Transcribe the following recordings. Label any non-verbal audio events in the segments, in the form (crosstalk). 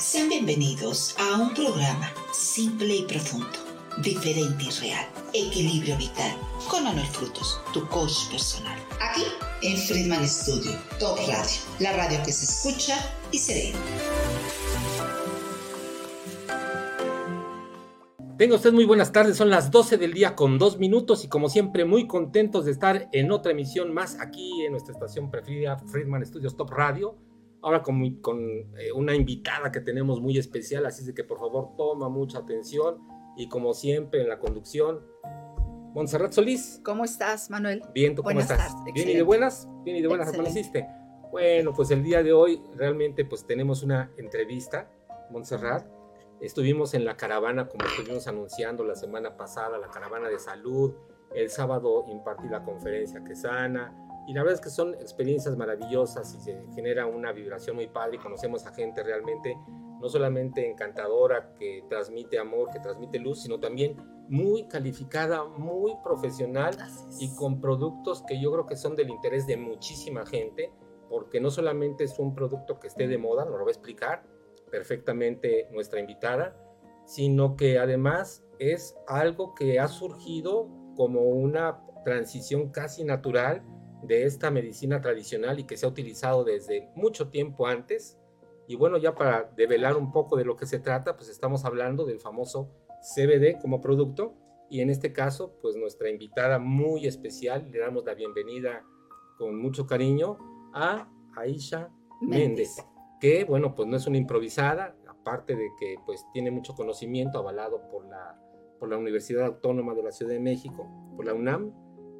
Sean bienvenidos a un programa simple y profundo, diferente y real, equilibrio vital, con Manuel Frutos, tu coach personal. Aquí en Friedman Studio, Top Radio, la radio que se escucha y se ve. Tenga usted muy buenas tardes, son las 12 del día con dos minutos y como siempre muy contentos de estar en otra emisión más aquí en nuestra estación preferida Friedman Studios Top Radio ahora con, con eh, una invitada que tenemos muy especial, así de que por favor toma mucha atención y como siempre en la conducción, Montserrat Solís. ¿Cómo estás, Manuel? Bien, ¿tú cómo estás? ¿Bien y de buenas? ¿Bien y de buenas amaneciste? Bueno, pues el día de hoy realmente pues tenemos una entrevista, Montserrat. Estuvimos en la caravana, como estuvimos anunciando la semana pasada, la caravana de salud. El sábado impartí la conferencia que sana y la verdad es que son experiencias maravillosas y se genera una vibración muy padre y conocemos a gente realmente no solamente encantadora, que transmite amor, que transmite luz, sino también muy calificada, muy profesional y con productos que yo creo que son del interés de muchísima gente, porque no solamente es un producto que esté de moda, nos lo va a explicar perfectamente nuestra invitada, sino que además es algo que ha surgido como una transición casi natural de esta medicina tradicional y que se ha utilizado desde mucho tiempo antes. Y bueno, ya para develar un poco de lo que se trata, pues estamos hablando del famoso CBD como producto. Y en este caso, pues nuestra invitada muy especial, le damos la bienvenida con mucho cariño a Aisha Méndez, que bueno, pues no es una improvisada, aparte de que pues tiene mucho conocimiento avalado por la, por la Universidad Autónoma de la Ciudad de México, por la UNAM,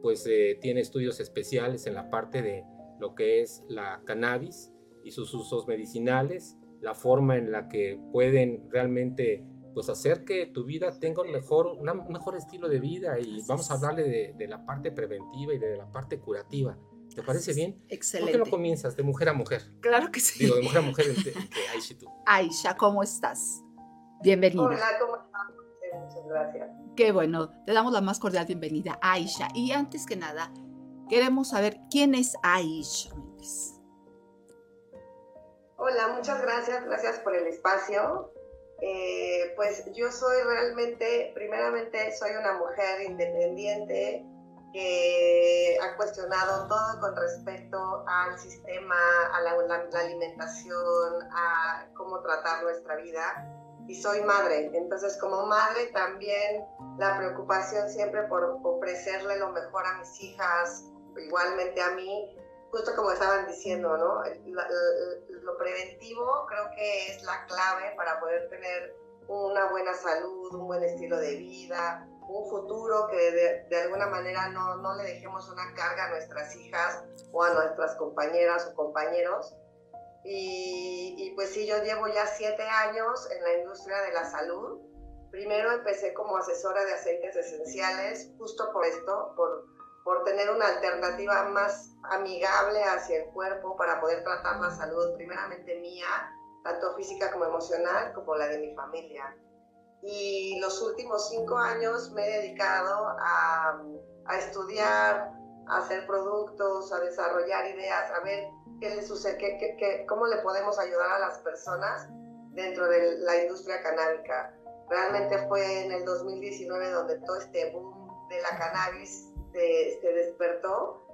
pues eh, tiene estudios especiales en la parte de lo que es la cannabis y sus usos medicinales, la forma en la que pueden realmente pues hacer que tu vida tenga un mejor, un mejor estilo de vida y vamos a hablarle de, la parte preventiva y de la parte curativa. ¿Te parece bien? Excelente. ¿Por qué no comienzas de mujer a mujer? Claro que sí. Digo, de mujer a mujer, de, Aisha tú. Aisha, ¿cómo estás? Bienvenida. Hola, ¿cómo estás? Muchas gracias. Qué bueno, te damos la más cordial bienvenida, Aisha. Y antes que nada, queremos saber quién es Aisha Hola, muchas gracias, gracias por el espacio. Eh, pues yo soy realmente, primeramente soy una mujer independiente que ha cuestionado todo con respecto al sistema, a la alimentación, a cómo tratar nuestra vida y soy madre. Entonces, como madre también la preocupación siempre por ofrecerle lo mejor a mis hijas, igualmente a mí, justo como estaban diciendo, ¿no? Lo preventivo creo que es la clave para poder tener una buena salud, un buen estilo de vida, un futuro que de, de, alguna manera no, no le dejemos una carga a nuestras hijas o a nuestras compañeras o compañeros, y, pues sí, yo llevo ya siete años en la industria de la salud. Primero empecé como asesora de aceites esenciales, justo por esto, por, por tener una alternativa más amigable hacia el cuerpo para poder tratar la salud, primeramente mía, tanto física como emocional, como la de mi familia. Y los últimos cinco años me he dedicado a, a estudiar, a hacer productos, a desarrollar ideas, a ver qué le sucede, qué, cómo le podemos ayudar a las personas dentro de la industria canábica. Realmente fue en el 2019 donde todo este boom de la cannabis se, despertó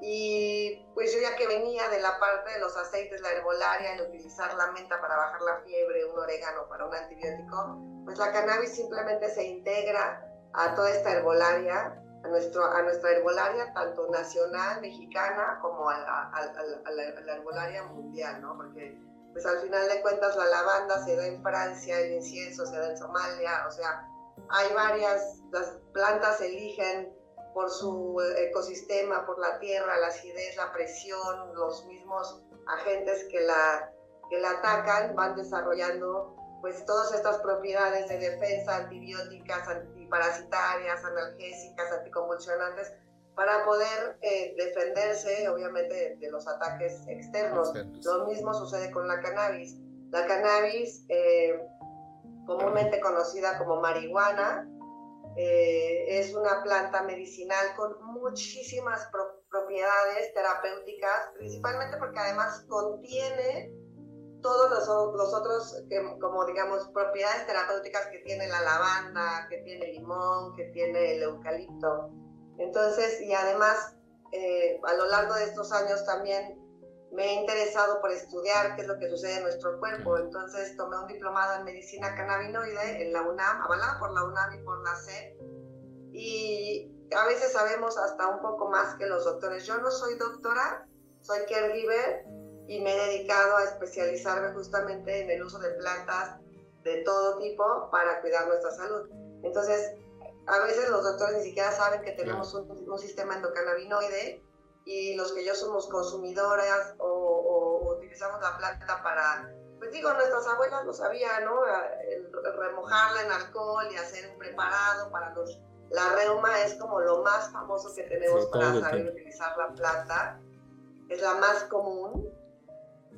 y pues yo ya que venía de la parte de los aceites, la herbolaria, el utilizar la menta para bajar la fiebre, un orégano para un antibiótico, pues la cannabis simplemente se integra a toda esta herbolaria a, nuestro, a nuestra herbolaria, tanto nacional, mexicana, como a, la, herbolaria mundial, ¿no? Porque pues al final de cuentas la lavanda se da en Francia, el incienso se da en Somalia, o sea, hay varias, las plantas eligen por su ecosistema, por la tierra, la acidez, la presión, los mismos agentes que la, que la atacan van desarrollando pues todas estas propiedades de defensa, antibióticas, antiparasitarias, analgésicas, anticonvulsionantes, para poder eh, defenderse, obviamente, de, los ataques externos. Lo mismo sucede con la cannabis. La cannabis, eh, comúnmente conocida como marihuana, eh, es una planta medicinal con muchísimas propiedades terapéuticas, principalmente porque además contiene todos los, los otros, que, como digamos, propiedades terapéuticas que tiene la lavanda, que tiene el limón, que tiene el eucalipto. Entonces, y además, eh, a lo largo de estos años también me he interesado por estudiar qué es lo que sucede en nuestro cuerpo. Entonces tomé un diplomado en medicina cannabinoide en la UNAM, avalado por la UNAM y por la SED. Y a veces sabemos hasta un poco más que los doctores. Yo no soy doctora, soy caregiver y me he dedicado a especializarme justamente en el uso de plantas de todo tipo para cuidar nuestra salud. Entonces, a veces los doctores ni siquiera saben que tenemos un, un sistema endocannabinoide y los que yo somos consumidoras o, utilizamos la planta para, pues digo, nuestras abuelas lo sabían, ¿no? remojarla en alcohol y hacer un preparado para los... La reuma es como lo más famoso que tenemos para saber utilizar la planta, es la más común.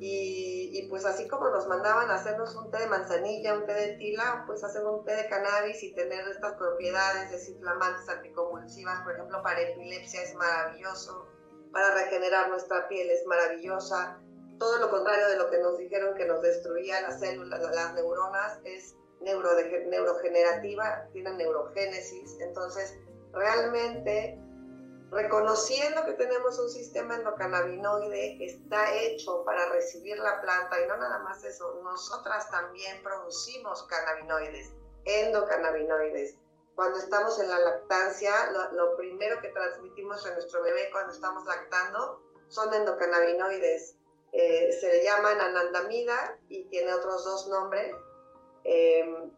Y, y, pues así como nos mandaban a hacernos un té de manzanilla, un té de tila, pues hacer un té de cannabis y tener estas propiedades desinflamantes, anticonvulsivas, por ejemplo, para epilepsia es maravilloso para regenerar nuestra piel es maravillosa. Todo lo contrario de lo que nos dijeron que nos destruía las células, las neuronas, es neuro, neurogenerativa, tiene neurogénesis. Entonces, realmente, reconociendo que tenemos un sistema endocannabinoide que está hecho para recibir la planta, y no nada más eso, nosotras también producimos cannabinoides, endocannabinoides cuando estamos en la lactancia, lo, primero que transmitimos a nuestro bebé cuando estamos lactando son endocannabinoides. Eh, se le llaman anandamida y tiene otros dos nombres, em,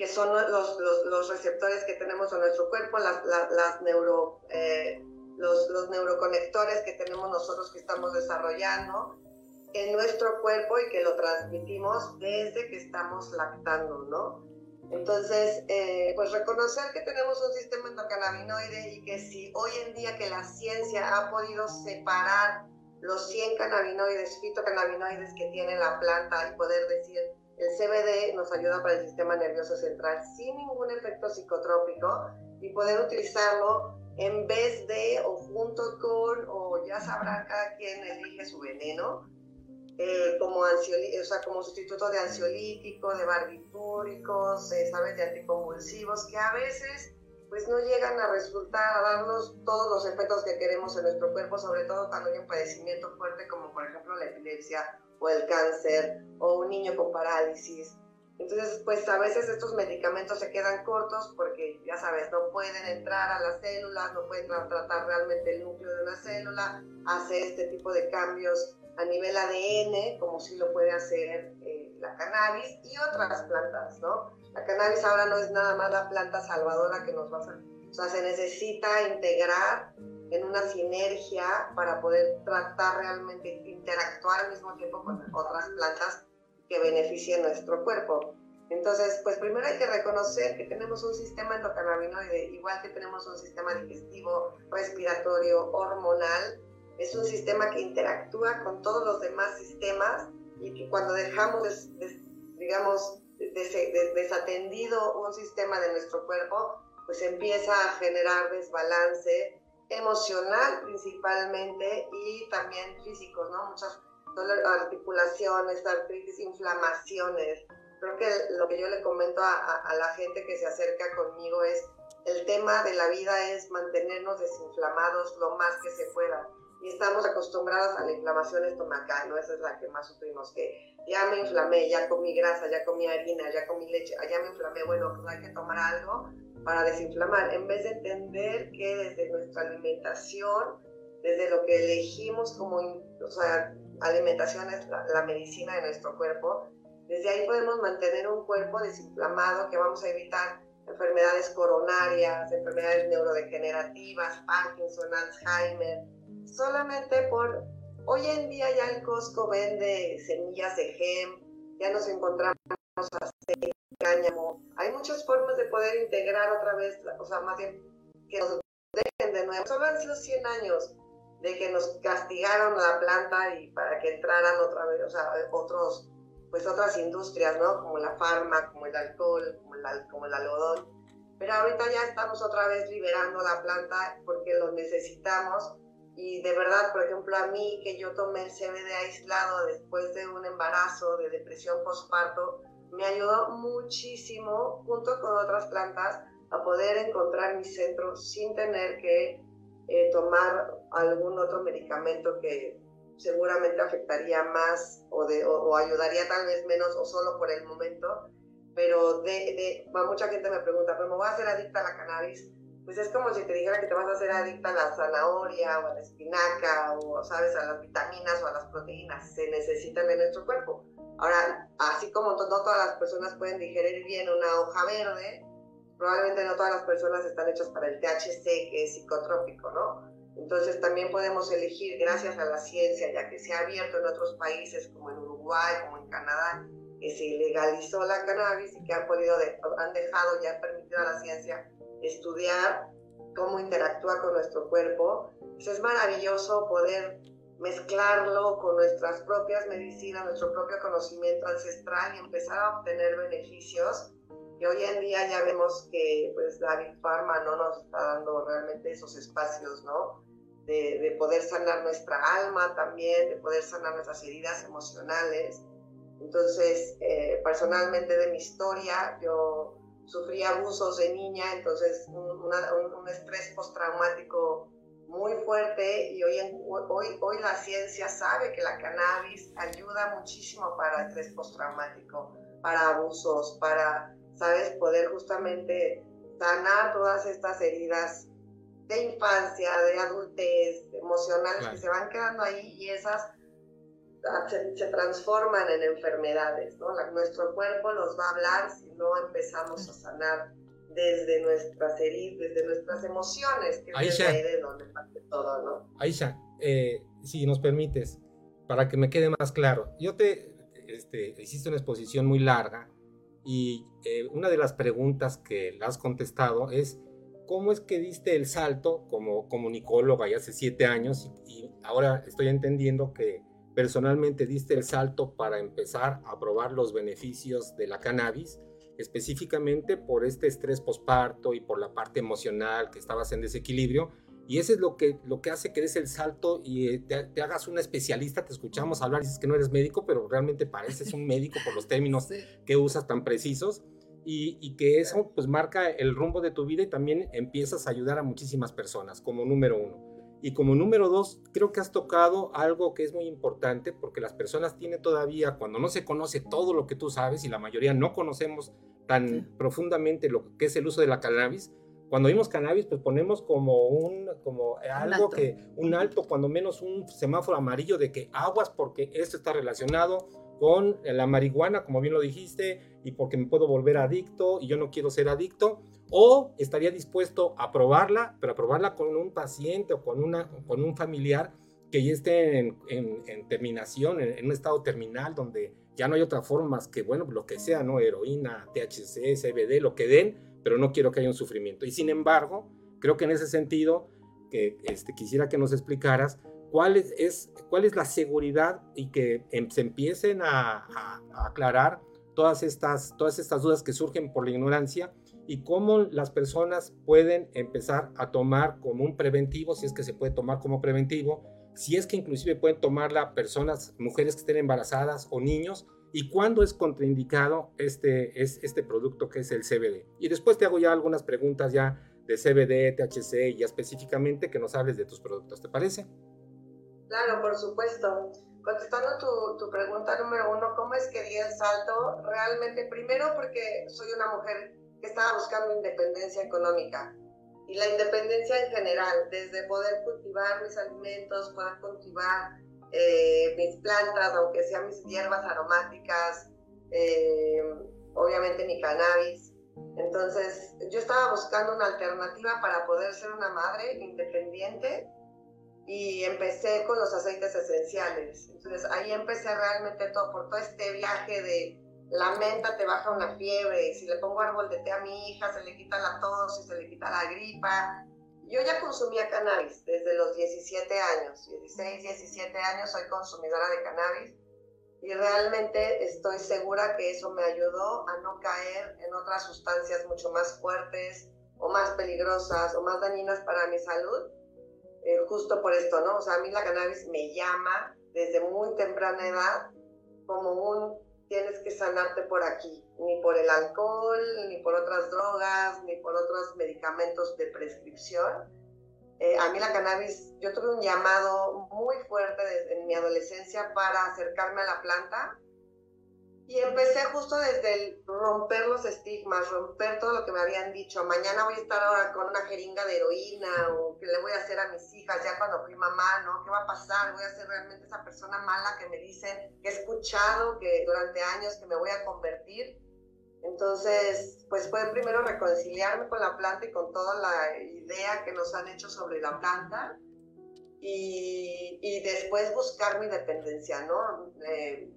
que son los, los, receptores que tenemos en nuestro cuerpo, las, las, neuro, eh, los, los neuroconectores que tenemos nosotros que estamos desarrollando en nuestro cuerpo y que lo transmitimos desde que estamos lactando, ¿no? Entonces, eh, pues reconocer que tenemos un sistema endocannabinoide y que si hoy en día que la ciencia ha podido separar los 100 cannabinoides, fitocannabinoides que tiene la planta y poder decir el CBD nos ayuda para el sistema nervioso central sin ningún efecto psicotrópico y poder utilizarlo en vez de o junto con o ya sabrá cada quien elige su veneno eh, como, o sea, como sustituto de ansiolítico, de barbitúricos, eh, ¿sabes? De anticonvulsivos, que a veces pues no llegan a resultar, a darnos todos los efectos que queremos en nuestro cuerpo, sobre todo cuando hay un padecimiento fuerte como por ejemplo la epilepsia o el cáncer o un niño con parálisis. Entonces, pues a veces estos medicamentos se quedan cortos porque, ya sabes, no pueden entrar a las células, no pueden tratar realmente el núcleo de una célula, hace este tipo de cambios a nivel ADN, como si lo puede hacer eh, la cannabis y otras plantas, ¿no? La cannabis ahora no es nada más la planta salvadora que nos va a o sea, se necesita integrar en una sinergia para poder tratar realmente, interactuar al mismo tiempo con otras plantas que beneficien nuestro cuerpo. Entonces, pues primero hay que reconocer que tenemos un sistema endocannabinoide, igual que tenemos un sistema digestivo, respiratorio, hormonal, es un sistema que interactúa con todos los demás sistemas y que cuando dejamos, digamos, desatendido un sistema de nuestro cuerpo, pues empieza a generar desbalance emocional principalmente y también físico, ¿no? Muchas articulaciones, artritis, inflamaciones. Creo que lo que yo le comento a, la gente que se acerca conmigo es el tema de la vida es mantenernos desinflamados lo más que se pueda y estamos acostumbrados a la inflamación estomacal, ¿no? Esa es la que más sufrimos, que ya me inflamé, ya comí grasa, ya comí harina, ya comí leche, ya me inflamé, bueno, pues hay que tomar algo para desinflamar, en vez de entender que desde nuestra alimentación, desde lo que elegimos como, o sea, alimentación es la, medicina de nuestro cuerpo, desde ahí podemos mantener un cuerpo desinflamado que vamos a evitar enfermedades coronarias, enfermedades neurodegenerativas, Parkinson, Alzheimer, solamente por, hoy en día ya el Costco vende semillas de gem, ya nos encontramos aceite, cáñamo, hay muchas formas de poder integrar otra vez, o sea, más bien que nos dejen de nuevo, solo han sido 100 años de que nos castigaron la planta y para que entraran otra vez, o sea, otros, pues otras industrias, ¿no? Como la farma, como el alcohol, como el, como el algodón. Pero ahorita ya estamos otra vez liberando la planta porque lo necesitamos Y de verdad, por ejemplo, a mí que yo tomé el CBD aislado después de un embarazo, de depresión postparto, me ayudó muchísimo junto con otras plantas a poder encontrar mi centro sin tener que eh, tomar algún otro medicamento que seguramente afectaría más o, ayudaría tal vez menos o solo por el momento. Pero de, de, mucha gente me pregunta, ¿pero me voy a hacer adicta a la cannabis? Pues es como si te dijera que te vas a hacer adicta a la zanahoria o a la espinaca o, ¿sabes?, a las vitaminas o a las proteínas. Se necesitan en nuestro cuerpo. Ahora, así como no todas las personas pueden digerir bien una hoja verde, probablemente no todas las personas están hechas para el THC, que es psicotrópico, ¿no? Entonces también podemos elegir, gracias a la ciencia, ya que se ha abierto en otros países como en Uruguay, como en Canadá, que se legalizó la cannabis y que han, podido han dejado, ya permitido a la ciencia estudiar cómo interactúa con nuestro cuerpo. Eso es maravilloso poder mezclarlo con nuestras propias medicinas, nuestro propio conocimiento ancestral y empezar a obtener beneficios que hoy en día ya vemos que pues la Big Pharma no nos está dando realmente esos espacios, ¿no? De, de, poder sanar nuestra alma también, de poder sanar nuestras heridas emocionales. Entonces, eh, personalmente de mi historia, yo sufrí abusos de niña, entonces un, un, un estrés postraumático muy fuerte y hoy, hoy, hoy la ciencia sabe que la cannabis ayuda muchísimo para estrés postraumático, para abusos, para, ¿sabes? Poder justamente sanar todas estas heridas de infancia, de adultez, emocionales que se van quedando ahí y esas ah, se, se transforman en enfermedades, ¿no? nuestro cuerpo nos va a hablar si no empezamos a sanar desde nuestras heridas, desde nuestras emociones, que es ahí de donde parte todo, ¿no? Aisha, eh, si nos permites, para que me quede más claro, yo te este, hiciste una exposición muy larga y eh, una de las preguntas que le has contestado es cómo es que diste el salto como comunicóloga ya hace siete años y, y ahora estoy entendiendo que personalmente diste el salto para empezar a probar los beneficios de la cannabis específicamente por este estrés posparto y por la parte emocional que estabas en desequilibrio. Y eso es lo que, lo que hace que des el salto y eh, te, hagas un especialista. Te escuchamos hablar, dices que no eres médico, pero realmente pareces un médico por los términos (laughs) que usas tan precisos. Y, y, que eso pues marca el rumbo de tu vida y también empiezas a ayudar a muchísimas personas como número uno. Y como número dos, creo que has tocado algo que es muy importante porque las personas tienen todavía, cuando no se conoce todo lo que tú sabes y la mayoría no conocemos tan profundamente lo que es el uso de la cannabis, cuando vimos cannabis, pues ponemos como un, como algo que, un alto, cuando menos un semáforo amarillo de que aguas porque esto está relacionado con la marihuana, como bien lo dijiste, y porque me puedo volver adicto y yo no quiero ser adicto o estaría dispuesto a probarla, pero a probarla con un paciente o con, una, con un familiar que ya esté en, terminación, en, un estado terminal donde ya no hay otra forma más que, bueno, lo que sea, ¿no? Heroína, THC, CBD, lo que den, pero no quiero que haya un sufrimiento. Y sin embargo, creo que en ese sentido, que este, quisiera que nos explicaras cuál es, cuál es la seguridad y que em, se empiecen a, a aclarar todas estas, todas estas dudas que surgen por la ignorancia y cómo las personas pueden empezar a tomar como un preventivo, si es que se puede tomar como preventivo, si es que inclusive pueden tomarla personas, mujeres que estén embarazadas o niños, y cuándo es contraindicado este, es, este producto que es el CBD. Y después te hago ya algunas preguntas ya de CBD, THC y ya específicamente que nos hables de tus productos, ¿te parece? Claro, por supuesto. Contestando tu, tu pregunta número uno, ¿cómo es que di el salto? Realmente, primero porque soy una mujer que estaba buscando independencia económica y la independencia en general, desde poder cultivar mis alimentos, poder cultivar eh, mis plantas, aunque sean mis hierbas aromáticas, eh, obviamente mi cannabis. Entonces yo estaba buscando una alternativa para poder ser una madre independiente y empecé con los aceites esenciales. Entonces ahí empecé realmente todo, por todo este viaje de la menta te baja una fiebre, si le pongo árbol de té a mi hija, se le quita la tos y se le quita la gripa. Yo ya consumía cannabis desde los 17 años, 16, 17 años soy consumidora de cannabis y realmente estoy segura que eso me ayudó a no caer en otras sustancias mucho más fuertes o más peligrosas o más dañinas para mi salud eh, justo por esto, ¿no? O sea, a mí la cannabis me llama desde muy temprana edad como un tienes que sanarte por aquí, ni por el alcohol, ni por otras drogas, ni por otros medicamentos de prescripción. Eh, a mí la cannabis, yo tuve un llamado muy fuerte desde en mi adolescencia para acercarme a la planta y empecé justo desde el romper los estigmas, romper todo lo que me habían dicho. Mañana voy a estar ahora con una jeringa de heroína o qué le voy a hacer a mis hijas ya cuando fui mamá, ¿no? ¿Qué va a pasar? Voy a ser realmente esa persona mala que me dicen, que he escuchado que durante años que me voy a convertir. Entonces, pues fue primero reconciliarme con la planta y con toda la idea que nos han hecho sobre la planta. Y, y después buscar mi dependencia, ¿no? Eh,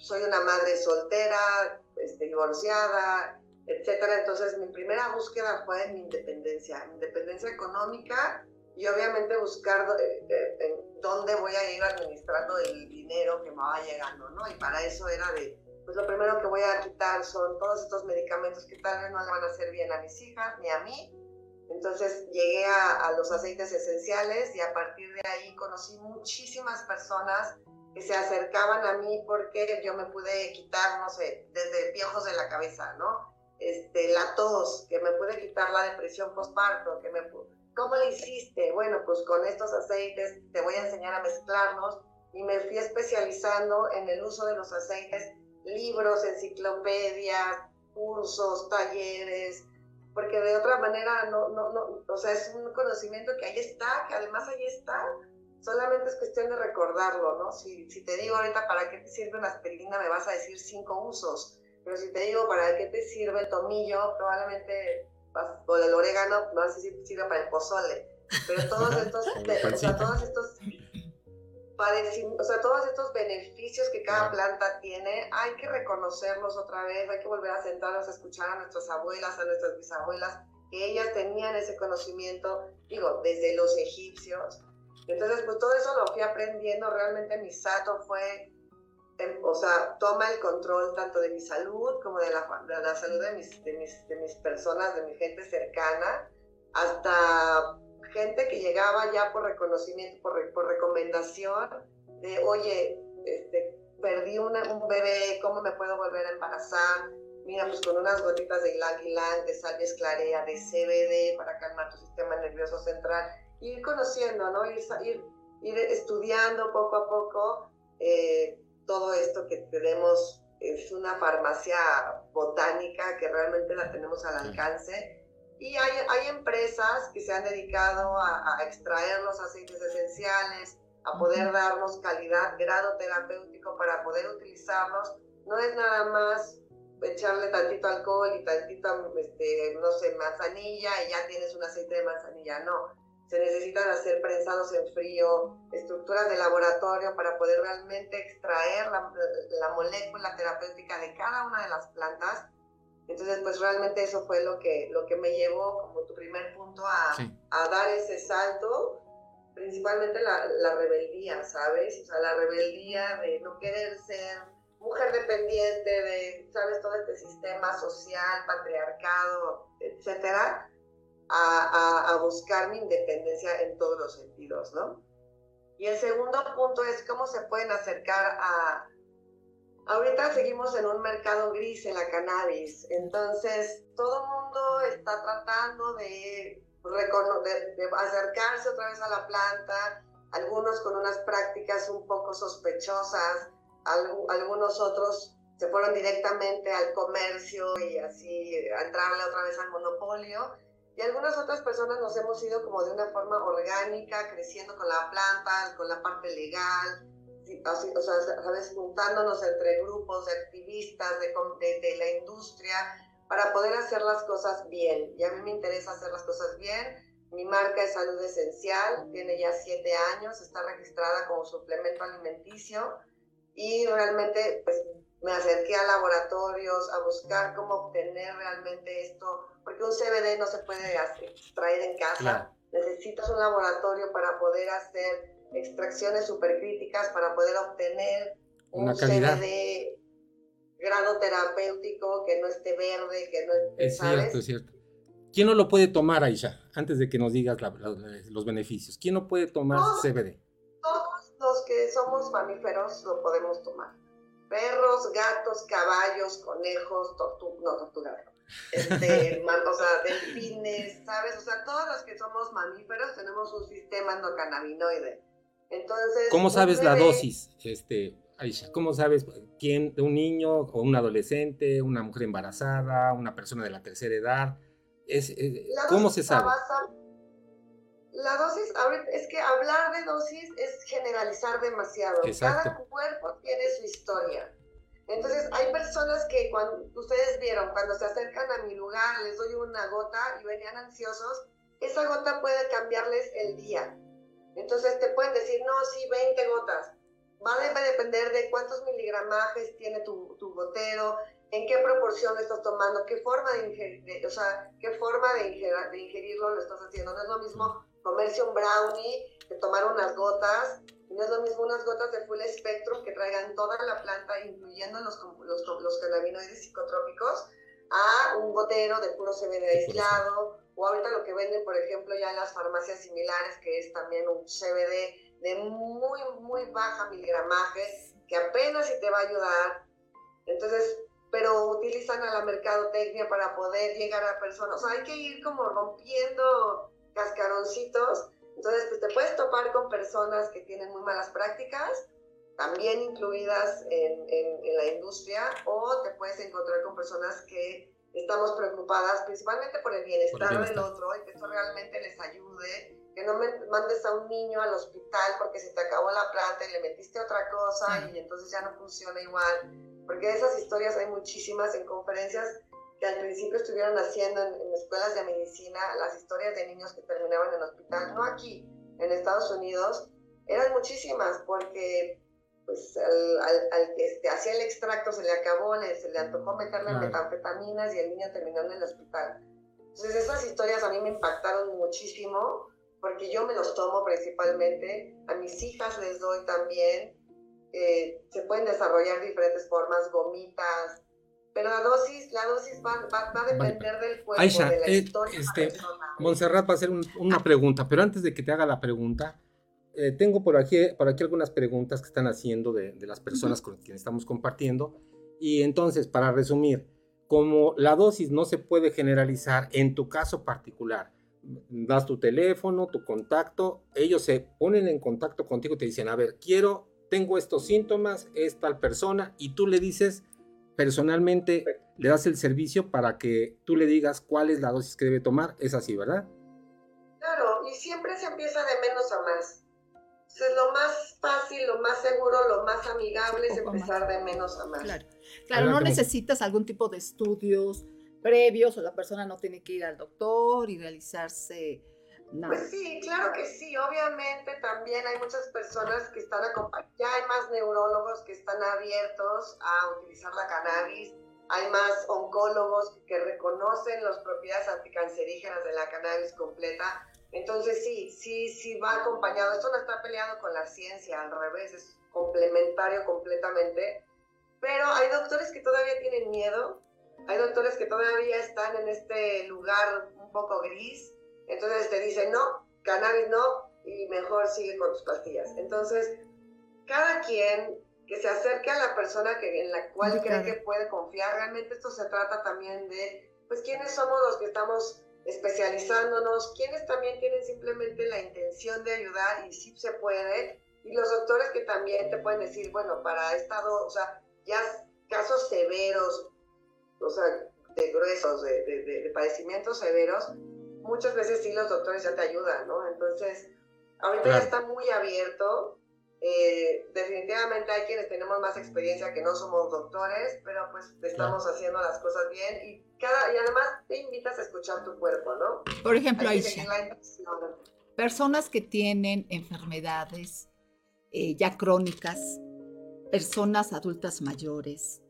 soy una madre soltera, este, divorciada, etcétera. Entonces, mi primera búsqueda fue en mi independencia, mi independencia económica y obviamente buscar eh, eh, dónde voy a ir administrando el dinero que me va llegando, ¿no? Y para eso era de, pues lo primero que voy a quitar son todos estos medicamentos que tal vez no le van a hacer bien a mis hijas ni a mí. Entonces llegué a los aceites esenciales y a partir de ahí conocí muchísimas personas que se acercaban a mí porque yo me pude quitar, no sé, desde piojos de la cabeza, ¿no? Este, la tos, que me pude quitar la depresión postparto, que me ¿Cómo le hiciste? Bueno, pues con estos aceites te voy a enseñar a mezclarlos y me fui especializando en el uso de los aceites, libros, enciclopedias, cursos, talleres, porque de otra manera no, no, no, o sea, es un conocimiento que ahí está, que además ahí está, Solamente es cuestión de recordarlo, ¿no? Si, si te digo ahorita para qué te sirve una aspirina, me vas a decir cinco usos. Pero si te digo para qué te sirve el tomillo, probablemente o el orégano, no sé si sirve para el pozole. Pero todos estos, (laughs) o sea, todos estos o sea, todos estos beneficios que cada planta tiene, hay que reconocerlos otra vez, hay que volver a sentarnos a escuchar a nuestras abuelas, a nuestras bisabuelas, que ellas tenían ese conocimiento, digo, desde los egipcios, entonces, pues todo eso lo fui aprendiendo. Realmente mi sato fue, em, o sea, toma el control tanto de mi salud como de la, de la salud de mis, de, mis, de mis personas, de mi gente cercana, hasta gente que llegaba ya por reconocimiento, por, por recomendación, de, oye, este, perdí una, un bebé, ¿cómo me puedo volver a embarazar? Mira, pues con unas gotitas de ylang ylang, de salvia clarea, de CBD para calmar tu sistema nervioso central ir conociendo, ¿no? Ir, ir, estudiando poco a poco eh, todo esto que tenemos. Es una farmacia botánica que realmente la tenemos al alcance. Y hay, hay empresas que se han dedicado a, a extraer los aceites esenciales, a poder darnos calidad, grado terapéutico para poder utilizarlos. No es nada más echarle tantito alcohol y tantito, este, no sé, manzanilla y ya tienes un aceite de manzanilla. No, se necesitan hacer prensados en frío, estructuras de laboratorio para poder realmente extraer la, la, molécula terapéutica de cada una de las plantas. Entonces, pues realmente eso fue lo que, lo que me llevó como tu primer punto a, a dar ese salto, principalmente la, la, rebeldía, ¿sabes? O sea, la rebeldía de no querer ser mujer dependiente, de, ¿sabes? Todo este sistema social, patriarcado, etcétera a, buscar mi independencia en todos los sentidos, ¿no? Y el segundo punto es cómo se pueden acercar a... Ahorita seguimos en un mercado gris en la cannabis, entonces todo el mundo está tratando de, de, acercarse otra vez a la planta, algunos con unas prácticas un poco sospechosas, algunos otros se fueron directamente al comercio y así entrarle otra vez al monopolio y algunas otras personas nos hemos ido como de una forma orgánica, creciendo con la planta, con la parte legal, así, o sea, ¿sabes? juntándonos entre grupos de activistas de, de, la industria para poder hacer las cosas bien. Y a mí me interesa hacer las cosas bien. Mi marca es Salud Esencial, tiene ya siete años, está registrada como suplemento alimenticio y realmente pues, me acerqué a laboratorios a buscar cómo obtener realmente esto porque un CBD no se puede extraer en casa. Necesitas un laboratorio para poder hacer extracciones supercríticas, para poder obtener un CBD grado terapéutico que no esté verde, que no esté, Es cierto, es cierto. ¿Quién no lo puede tomar, Aisha? Antes de que nos digas los beneficios. ¿Quién no puede tomar CBD? Todos los que somos mamíferos lo podemos tomar. Perros, gatos, caballos, conejos, tortugas, no, tortugas, este, (laughs) o sea, delfines, ¿sabes? O sea, todos los que somos mamíferos tenemos un sistema endocannabinoide. Entonces, ¿cómo sabes la dosis, este, Aisha? ¿Cómo sabes quién, un niño o un adolescente, una mujer embarazada, una persona de la tercera edad? Es, ¿Cómo se sabe? La dosis, es que hablar de dosis es generalizar demasiado. Cada cuerpo tiene su historia. Entonces, hay personas que cuando ustedes vieron, cuando se acercan a mi lugar, les doy una gota y venían ansiosos, esa gota puede cambiarles el día. Entonces, te pueden decir, no, sí, 20 gotas. Va a depender de cuántos miligramajes tiene tu, tu gotero, en qué proporción lo estás tomando, qué forma de, ingerir, o sea, qué forma de, de ingerirlo lo estás haciendo. No es lo mismo comerse un brownie que tomar unas gotas no es lo mismo unas gotas de full spectrum que traigan toda la planta, incluyendo los, los, los cannabinoides psicotrópicos, a un gotero de puro CBD aislado, o ahorita lo que venden, por ejemplo, ya en las farmacias similares, que es también un CBD de muy, muy baja miligramaje, que apenas si te va a ayudar. Entonces, pero utilizan a la mercadotecnia para poder llegar a personas. O sea, hay que ir como rompiendo cascaroncitos entonces, pues te puedes topar con personas que tienen muy malas prácticas, también incluidas en, en, la industria, o te puedes encontrar con personas que estamos preocupadas principalmente por el bienestar, del otro y que esto realmente les ayude, que no me mandes a un niño al hospital porque se te acabó la plata y le metiste otra cosa y entonces ya no funciona igual, porque esas historias hay muchísimas en conferencias que al principio estuvieron haciendo en, escuelas de medicina las historias de niños que terminaban en hospital, no aquí, en Estados Unidos, eran muchísimas porque pues al, que este, hacía el extracto se le acabó, se le antojó meterle metanfetaminas y el niño terminó en el hospital. Entonces esas historias a mí me impactaron muchísimo porque yo me los tomo principalmente, a mis hijas les doy también, eh, se pueden desarrollar diferentes formas, gomitas, pero la dosis, la dosis va, a depender del cuerpo, Aisha, de la eh, este, Montserrat va a hacer una pregunta, pero antes de que te haga la pregunta, eh, tengo por aquí, por aquí algunas preguntas que están haciendo de, de las personas con quienes estamos compartiendo. Y entonces, para resumir, como la dosis no se puede generalizar en tu caso particular, das tu teléfono, tu contacto, ellos se ponen en contacto contigo y te dicen, a ver, quiero, tengo estos síntomas, es tal persona, y tú le dices personalmente le das el servicio para que tú le digas cuál es la dosis que debe tomar. Es así, ¿verdad? Claro, y siempre se empieza de menos a más. es lo más fácil, lo más seguro, lo más amigable es empezar de menos a más. Claro, claro no necesitas algún tipo de estudios previos o la persona no tiene que ir al doctor y realizarse pues sí, claro que sí. Obviamente también hay muchas personas que están acompañadas. Ya hay más neurólogos que están abiertos a utilizar la cannabis. Hay más oncólogos que reconocen las propiedades anticancerígenas de la cannabis completa. Entonces sí, sí, sí va acompañado. Esto no está peleado con la ciencia, al revés, es complementario completamente. Pero hay doctores que todavía tienen miedo. Hay doctores que todavía están en este lugar un poco gris entonces te dicen, no, cannabis no, y mejor sigue con tus pastillas. Entonces, cada quien que se acerque a la persona que, en la cual cree que puede confiar, realmente esto se trata también de, pues, quiénes somos los que estamos especializándonos, quienes también tienen simplemente la intención de ayudar y sí se puede, y los doctores que también te pueden decir, bueno, para estado, o sea, ya casos severos, o sea, de gruesos, de, de, de padecimientos severos, muchas veces sí los doctores ya te ayudan, ¿no? Entonces, ahorita ya está muy abierto. Eh, definitivamente hay quienes tenemos más experiencia que no somos doctores, pero pues estamos haciendo las cosas bien y, cada, y además te invitas a escuchar tu cuerpo, ¿no? Por ejemplo, Aisha, personas que tienen enfermedades eh, ya crónicas, personas adultas mayores,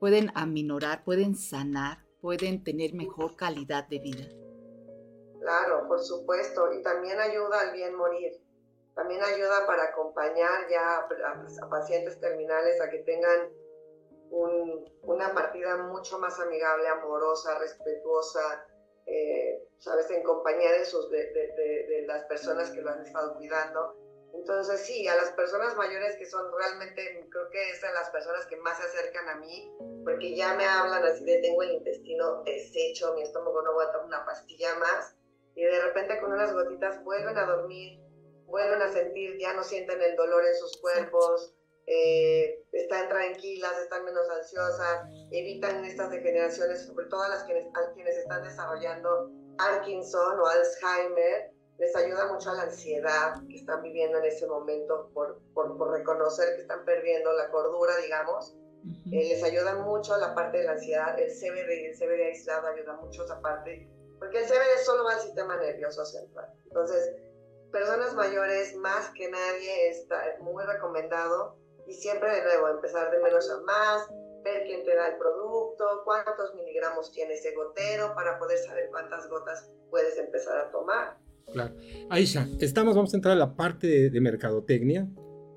pueden aminorar, pueden sanar, pueden tener mejor calidad de vida. Claro, por supuesto, y también ayuda al bien morir. También ayuda para acompañar ya a, pacientes terminales a que tengan una partida mucho más amigable, amorosa, respetuosa, eh, sabes, en compañía de, sus, de, de, de, las personas que lo han estado cuidando. Entonces, sí, a las personas mayores que son realmente, creo que es las personas que más se acercan a mí, porque ya me hablan así de tengo el intestino deshecho, mi estómago no aguanta una pastilla más, y de repente con unas gotitas vuelven a dormir, vuelven a sentir, ya no sienten el dolor en sus cuerpos, eh, están tranquilas, están menos ansiosas, evitan estas degeneraciones, sobre todo a las quienes, quienes están desarrollando Parkinson o Alzheimer, les ayuda mucho a la ansiedad que están viviendo en ese momento por, por, por reconocer que están perdiendo la cordura, digamos. Eh, les ayuda mucho la parte de la ansiedad, el CBD, el CBD aislado ayuda mucho a esa parte, porque el CBD solo va al sistema nervioso central. Entonces, personas mayores, más que nadie, está muy recomendado y siempre de nuevo empezar de menos a más, ver quién te da el producto, cuántos miligramos tiene ese gotero para poder saber cuántas gotas puedes empezar a tomar. Claro. Aisha, estamos, vamos a entrar a la parte de, de mercadotecnia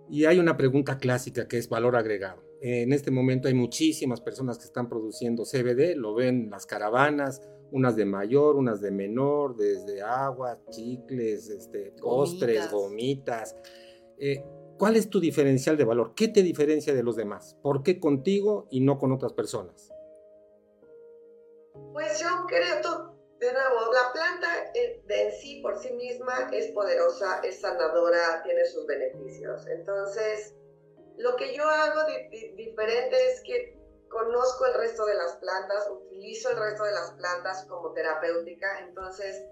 y hay una pregunta clásica que es valor agregado. En este momento hay muchísimas personas que están produciendo CBD, lo ven las caravanas, unas de mayor, unas de menor, desde agua, chicles, este, postres, gomitas. Eh, ¿Cuál es tu diferencial de valor? ¿Qué te diferencia de los demás? ¿Por qué contigo y no con otras personas? Pues yo creo, de nuevo, la planta de en sí por sí misma es poderosa, es sanadora, tiene sus beneficios. Entonces, lo que yo hago diferente es que conozco el resto de las plantas, utilizo el resto de las plantas como terapéutica, entonces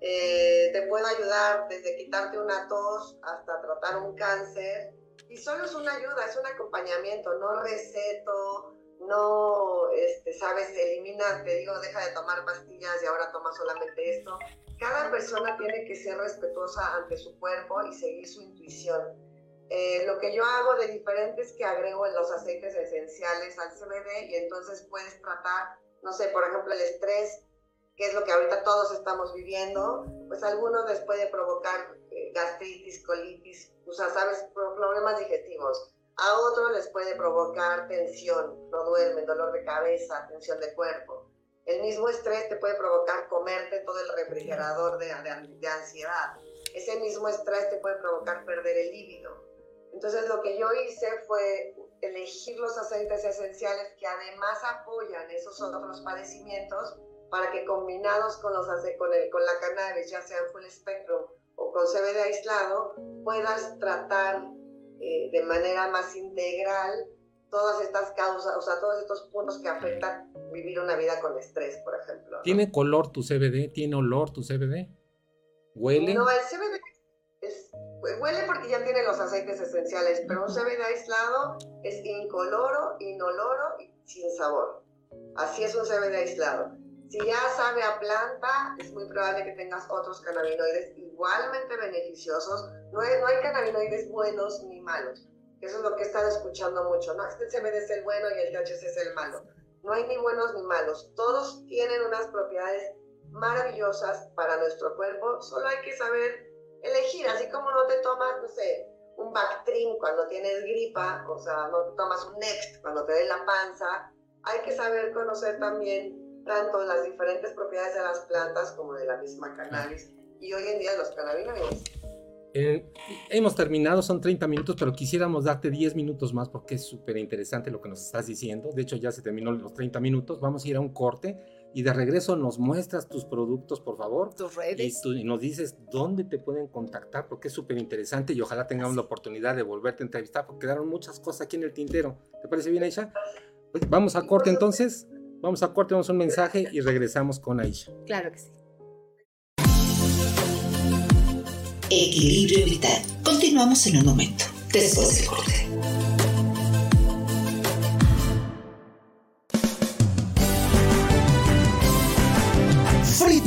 eh, te puedo ayudar desde quitarte una tos hasta tratar un cáncer. Y solo es una ayuda, es un acompañamiento, no receto, no, este, sabes, elimina, te digo, deja de tomar pastillas y ahora toma solamente esto. Cada persona tiene que ser respetuosa ante su cuerpo y seguir su intuición. Eh, lo que yo hago de diferente es que agrego los aceites esenciales al CBD y entonces puedes tratar, no sé, por ejemplo, el estrés que es lo que ahorita todos estamos viviendo, pues a algunos les puede provocar eh, gastritis, colitis, o sea, sabes, problemas digestivos. A otros les puede provocar tensión, no duermen, dolor de cabeza, tensión de cuerpo. El mismo estrés te puede provocar comerte todo el refrigerador de, de, de ansiedad. Ese mismo estrés te puede provocar perder el líbido. Entonces lo que yo hice fue elegir los aceites esenciales que además apoyan esos otros padecimientos para que combinados con, los, con, el, con la cannabis, ya sea en full spectrum o con CBD aislado, puedas tratar eh, de manera más integral todas estas causas, o sea, todos estos puntos que afectan vivir una vida con estrés, por ejemplo. ¿Tiene color tu CBD? ¿Tiene olor tu CBD? ¿Huele? No, el CBD huele porque ya tiene los aceites esenciales, pero un CBD aislado es incoloro, inoloro y sin sabor. Así es un CBD aislado. Si ya sabe a planta, es muy probable que tengas otros cannabinoides igualmente beneficiosos. No hay, no hay cannabinoides buenos ni malos. Eso es lo que he estado escuchando mucho. No, este CBD es el bueno y el THC es el malo. No hay ni buenos ni malos. Todos tienen unas propiedades maravillosas para nuestro cuerpo. Solo hay que saber elegir. Así como no te tomas, no sé, un Bactrim cuando tienes gripa, o sea, no te tomas un Next cuando te dé la panza. Hay que saber conocer también tanto las diferentes propiedades de las plantas como de la misma cannabis y hoy en día los cannabinoides. Eh, hemos terminado, son 30 minutos, pero quisiéramos darte 10 minutos más porque es súper interesante lo que nos estás diciendo. De hecho, ya se terminó los 30 minutos. Vamos a ir a un corte y de regreso nos muestras tus productos, por favor. Tus redes. Y, nos dices dónde te pueden contactar porque es súper interesante y ojalá tengamos la oportunidad de volverte a entrevistar porque quedaron muchas cosas aquí en el tintero. ¿Te parece bien, Aisha? Pues vamos a corte entonces. Vamos a corte, vamos a un mensaje y regresamos con Aisha. Claro que sí. Equilibrio vital. Continuamos en un momento, después del corte.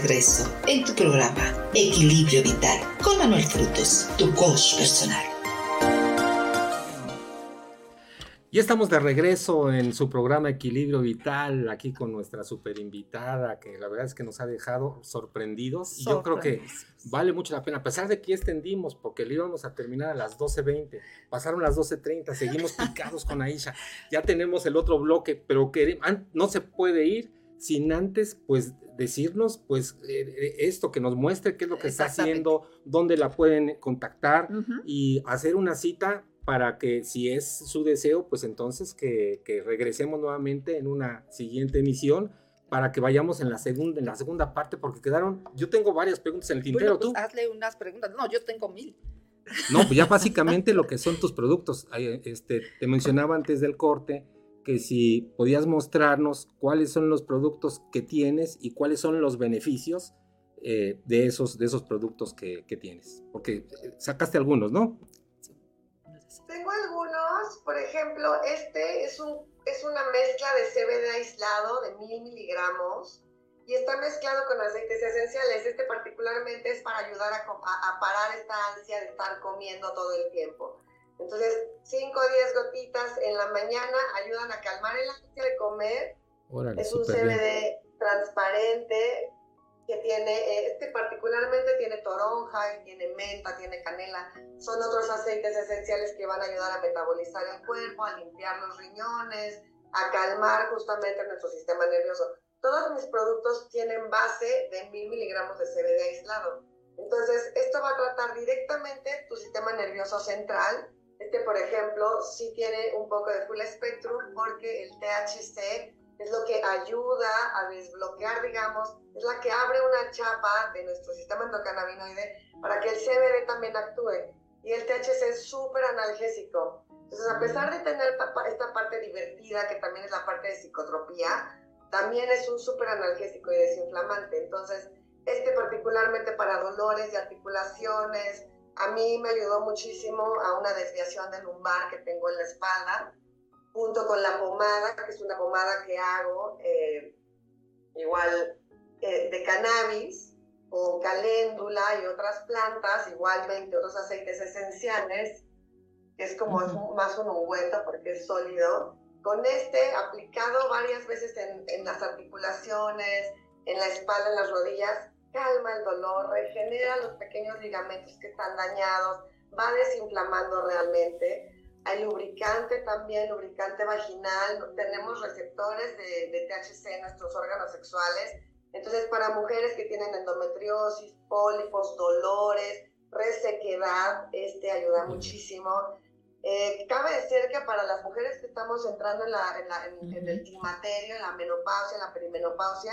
Regreso en tu programa Equilibrio Vital con Manuel Frutos, tu coach personal. Ya estamos de regreso en su programa Equilibrio Vital, aquí con nuestra super invitada, que la verdad es que nos ha dejado sorprendidos. Y yo creo que vale mucho la pena, a pesar de que extendimos, porque le íbamos a terminar a las 12.20, pasaron las 12.30, seguimos picados con Aisha, ya tenemos el otro bloque, pero que no se puede ir sin antes, pues, decirnos, pues, eh, eh, esto, que nos muestre qué es lo que está haciendo, dónde la pueden contactar y hacer una cita para que si es su deseo, pues entonces que, regresemos nuevamente en una siguiente emisión para que vayamos en la segunda en la segunda parte porque quedaron yo tengo varias preguntas en el tintero pues, hazle unas preguntas. No yo tengo mil. No pues ya (laughs) básicamente lo que son tus productos este te mencionaba antes del corte que si podías mostrarnos cuáles son los productos que tienes y cuáles son los beneficios eh, de, esos, de esos productos que, que, tienes. Porque eh, sacaste algunos, ¿no? Tengo algunos, por ejemplo, este es, un, es una mezcla de CBD aislado de mil miligramos y está mezclado con aceites esenciales. Este particularmente es para ayudar a, a, a parar esta ansia de estar comiendo todo el tiempo. Entonces, 5 o 10 gotitas en la mañana ayudan a calmar el ansia de comer. es un CBD transparente que tiene, eh, este particularmente tiene toronja, tiene menta, tiene canela. Son otros aceites esenciales que van a ayudar a metabolizar el cuerpo, a limpiar los riñones, a calmar justamente nuestro sistema nervioso. Todos mis productos tienen base de mil miligramos de CBD aislado. Entonces, esto va a tratar directamente tu sistema nervioso central, este, por ejemplo, sí tiene un poco de full spectrum porque el THC es lo que ayuda a desbloquear, digamos, es la que abre una chapa de nuestro sistema endocannabinoide para que el CBD también actúe. Y el THC es súper analgésico. Entonces, a pesar de tener esta parte divertida, que también es la parte de psicotropía, también es un súper analgésico y desinflamante. Entonces, este particularmente para dolores y articulaciones, a mí me ayudó muchísimo a una desviación del lumbar que tengo en la espalda, junto con la pomada, que es una pomada que hago eh, igual eh, de cannabis, con caléndula y otras plantas, igualmente otros aceites esenciales, que es como más un ungüento porque es sólido. con este aplicado varias veces en, en las articulaciones, en la espalda, en las rodillas, calma el dolor, regenera los pequeños ligamentos que están dañados, va desinflamando realmente. Hay lubricante también, lubricante vaginal, tenemos receptores de, de THC en nuestros órganos sexuales. Entonces, para mujeres que tienen endometriosis, pólipos, dolores, resequedad, este ayuda muchísimo. Eh, cabe decir que para las mujeres que estamos entrando en, la, en, el climaterio, en la menopausia, en la perimenopausia,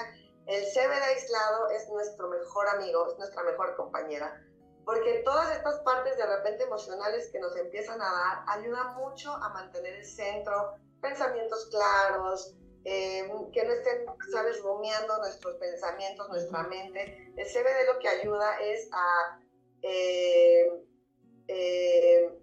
el CBD aislado es nuestro mejor amigo, es nuestra mejor compañera, porque todas estas partes de repente emocionales que nos empiezan a dar ayudan mucho a mantener el centro, pensamientos claros, eh, que no estén, sabes, rumiando nuestros pensamientos, nuestra mente. El CBD lo que ayuda es a... Eh, eh,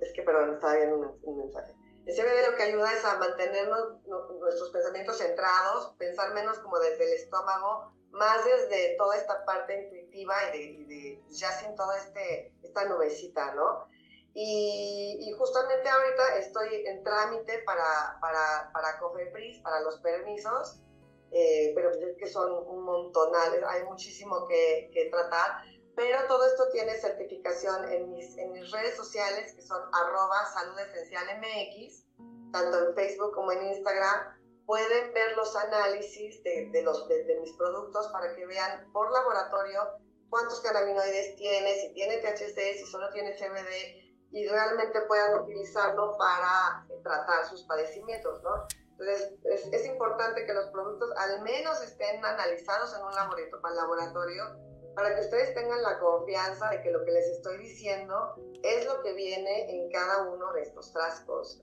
es que, perdón, estaba viendo un mensaje el CBD lo que ayuda es a mantenernos nuestros pensamientos centrados, pensar menos como desde el estómago, más desde toda esta parte intuitiva y de, ya sin toda este, esta nubecita, ¿no? Y, justamente ahorita estoy en trámite para, para, para Cofepris, para los permisos, eh, pero es que son un montonal, hay muchísimo que, que tratar pero todo esto tiene certificación en mis, en mis redes sociales, que son arroba salud esencial MX, tanto en Facebook como en Instagram. Pueden ver los análisis de, de los, de, mis productos para que vean por laboratorio cuántos cannabinoides tiene, si tiene THC, si solo tiene CBD, y realmente puedan utilizarlo para tratar sus padecimientos, ¿no? Entonces, es, es importante que los productos al menos estén analizados en un laboratorio para que ustedes tengan la confianza de que lo que les estoy diciendo es lo que viene en cada uno de estos frascos.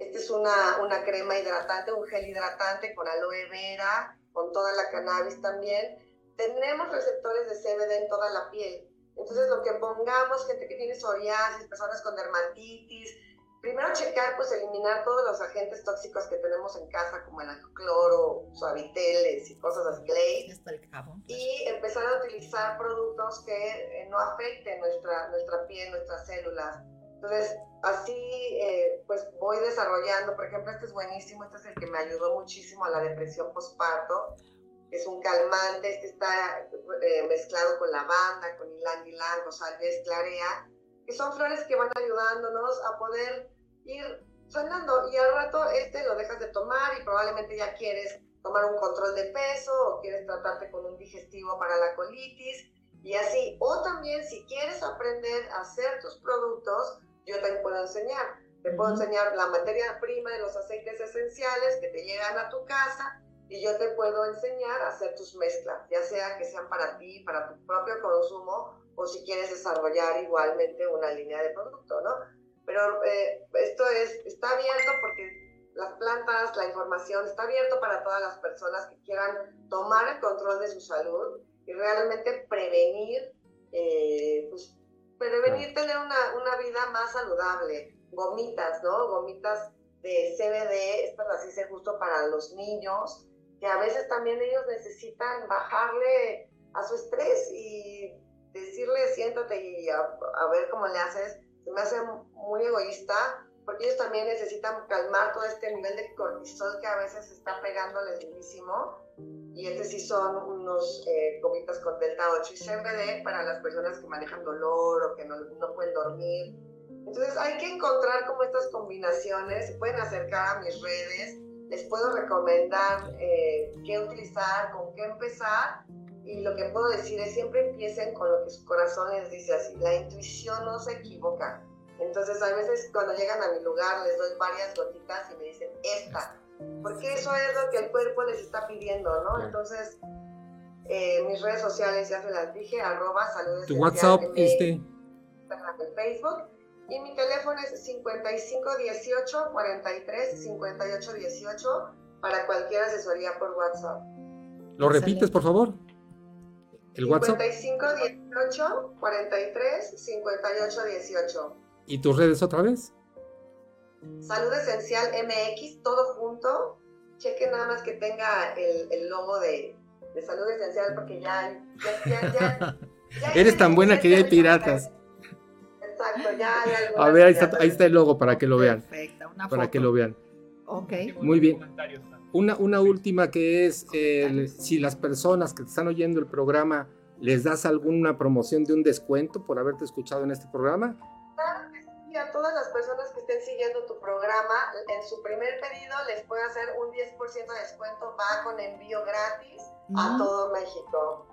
Esta es una, una crema hidratante, un gel hidratante con aloe vera, con toda la cannabis también. Tenemos receptores de CBD en toda la piel. Entonces, lo que pongamos, gente que tiene psoriasis, personas con dermatitis, primero checar, pues eliminar todos los agentes tóxicos que tenemos en casa, como el cloro, suaviteles y cosas así, y empezar a utilizar productos que eh, no afecten nuestra, nuestra piel, nuestras células. Entonces, así eh, pues voy desarrollando, por ejemplo, este es buenísimo, este es el que me ayudó muchísimo a la depresión postparto, es un calmante, este está eh, mezclado con lavanda, con ylang ylang, o salvia clarea, que son flores que van ayudándonos a poder ir sanando y al rato este lo dejas de tomar y probablemente ya quieres tomar un control de peso o quieres tratarte con un digestivo para la colitis y así. O también si quieres aprender a hacer tus productos, yo te puedo enseñar. Te puedo enseñar la materia prima de los aceites esenciales que te llegan a tu casa y yo te puedo enseñar a hacer tus mezclas, ya sea que sean para ti, para tu propio consumo o si quieres desarrollar igualmente una línea de producto, ¿no? Pero eh, esto es, está abierto porque las plantas, la información está abierto para todas las personas que quieran tomar el control de su salud y realmente prevenir, eh, pues, prevenir tener una, una, vida más saludable. Gomitas, ¿no? Gomitas de CBD, estas las hice justo para los niños, que a veces también ellos necesitan bajarle a su estrés y decirle siéntate y a, ver cómo le haces, se me hace muy egoísta, porque ellos también necesitan calmar todo este nivel de cortisol que a veces está pegándoles durísimo. Y este sí son unos eh, gomitas con delta 8 y CBD para las personas que manejan dolor o que no, no pueden dormir. Entonces hay que encontrar como estas combinaciones, se pueden acercar a mis redes, les puedo recomendar eh, qué utilizar, con qué empezar y lo que puedo decir es siempre empiecen con lo que su corazón les dice así. La intuición no se equivoca. Entonces a veces cuando llegan a mi lugar les doy varias gotitas y me dicen esta. Porque eso es lo que el cuerpo les está pidiendo, ¿no? Entonces, eh, mis redes sociales ya se las dije, arroba salud Tu WhatsApp, este. Facebook. Y mi teléfono es 5518 43 58 18 para cualquier asesoría por WhatsApp. ¿Lo repites, por favor? El WhatsApp. 55 18 43 58 18. ¿Y tus redes otra vez? Salud Esencial MX, todo junto. Cheque nada más que tenga el, el logo de, de, Salud Esencial porque ya. ya, ya, (laughs) Eres tan buena que ya hay piratas. exacto, ya hay (laughs) A ver, ahí está, ahí está el logo para que lo vean. Perfecto, una Para foto. que lo vean. Ok. Muy bien. Una, una última que es, el- si las personas que te están oyendo el programa, ¿les das alguna promoción de un descuento por haberte escuchado en este programa? Y a todas las personas que estén siguiendo tu programa, en su primer pedido les puede hacer un 10% de descuento, va con envío gratis a todo México.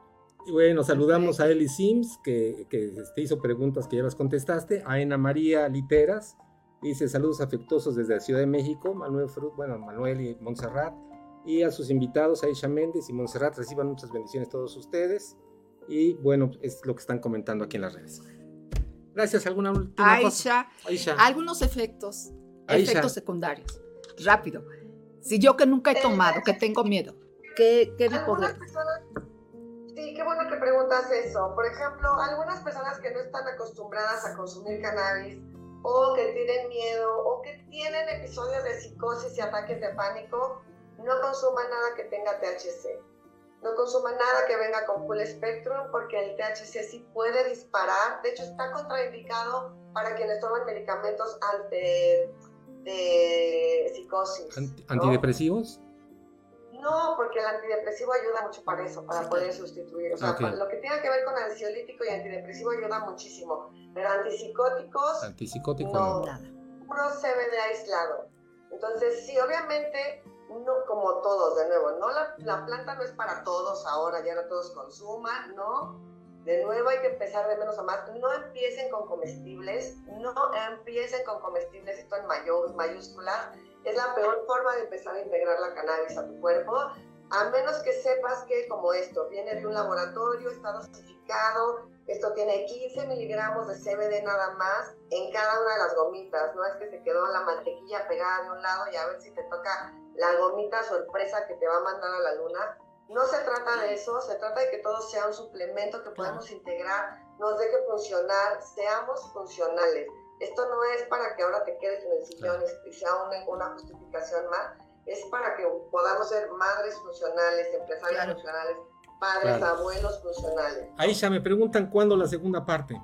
Y bueno, saludamos a Eli Sims, que, que te hizo preguntas que ya las contestaste. A Ana María Literas, dice saludos afectuosos desde la Ciudad de México. Manuel Frut, bueno, Manuel y Montserrat. Y a sus invitados, Aisha Méndez y Montserrat, reciban muchas bendiciones todos ustedes. Y bueno, es lo que están comentando aquí en las redes. Gracias. ¿Alguna última cosa? Aisha, Aisha. algunos efectos, Aisha. efectos secundarios. Rápido. Si yo que nunca he tomado, que tengo miedo, ¿qué, qué me personas, sí, qué bueno que preguntas eso. Por ejemplo, algunas personas que no están acostumbradas a consumir cannabis o que tienen miedo o que tienen episodios de psicosis y ataques de pánico, no consuman nada que tenga THC. No consuman nada que venga con full spectrum porque el THC sí puede disparar. De hecho, está contraindicado para quienes toman medicamentos ante de psicosis. Anti- ¿no? ¿Antidepresivos? No, porque el antidepresivo ayuda mucho para eso, para Sí, poder sustituir. O sea, lo que tenga que ver con ansiolítico y antidepresivo ayuda muchísimo. Pero antipsicóticos, Antipsicótico No. no. Nada. puro CBD aislado. Entonces, sí, obviamente, no como todos, de nuevo, no la, la planta no es para todos ahora, ya no todos consuman, ¿no? De nuevo hay que empezar de menos a más. No empiecen con comestibles, no empiecen con comestibles, esto en mayúsculas. Es la peor forma de empezar a integrar la cannabis a tu cuerpo, a menos que sepas que como esto viene de un laboratorio, está dosificado, esto tiene 15 miligramos de CBD nada más en cada una de las gomitas, no es que se quedó la mantequilla pegada de un lado y a ver si te toca la gomita sorpresa que te va a mandar a la luna. No se trata de eso, se trata de que todo sea un suplemento que podamos integrar, nos deje funcionar, seamos funcionales. Esto no es para que ahora te quedes en el sillón y sea una, una justificación más, es para que podamos ser madres funcionales, empresarios Claro. funcionales, padres, Claro. abuelos funcionales. Aisha, me preguntan cuándo la segunda parte.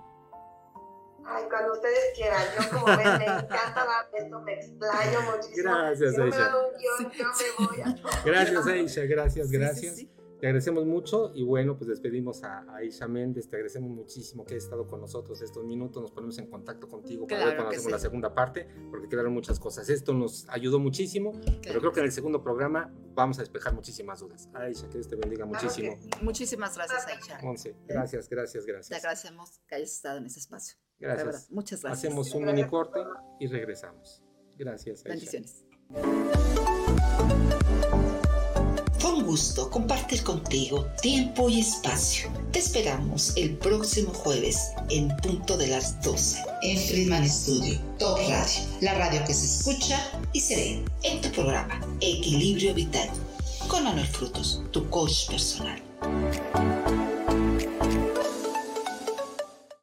Ay, cuando ustedes quieran. Yo como ven, me encanta dar esto, me explayo muchísimo. Gracias, me Aisha. dan un guion, yo me voy a... (laughs) Gracias, Aisha, gracias, Sí, sí, gracias. sí. Te agradecemos mucho y bueno, pues despedimos a, a Aisha Méndez, te agradecemos muchísimo que hayas estado con nosotros estos minutos, nos ponemos en contacto contigo para ver Claro cuando hacemos sí. la segunda parte, porque quedaron muchas cosas. Esto nos ayudó muchísimo, pero creo que en el segundo programa vamos a despejar muchísimas dudas. Aisha, que Dios te bendiga Claro muchísimo. que Muchísimas gracias, Aisha. Monse, gracias, gracias, Te gracias. agradecemos que hayas estado en ese espacio. Gracias. muchas gracias. Hacemos un mini corte y regresamos. Gracias, Aisha. Bendiciones. Fue un gusto compartir contigo tiempo y espacio. Te esperamos el próximo jueves en punto de las 12 en Friedman Studio, Top Radio, la radio que se escucha y se ve en tu programa Equilibrio Vital con Manuel Frutos, tu coach personal.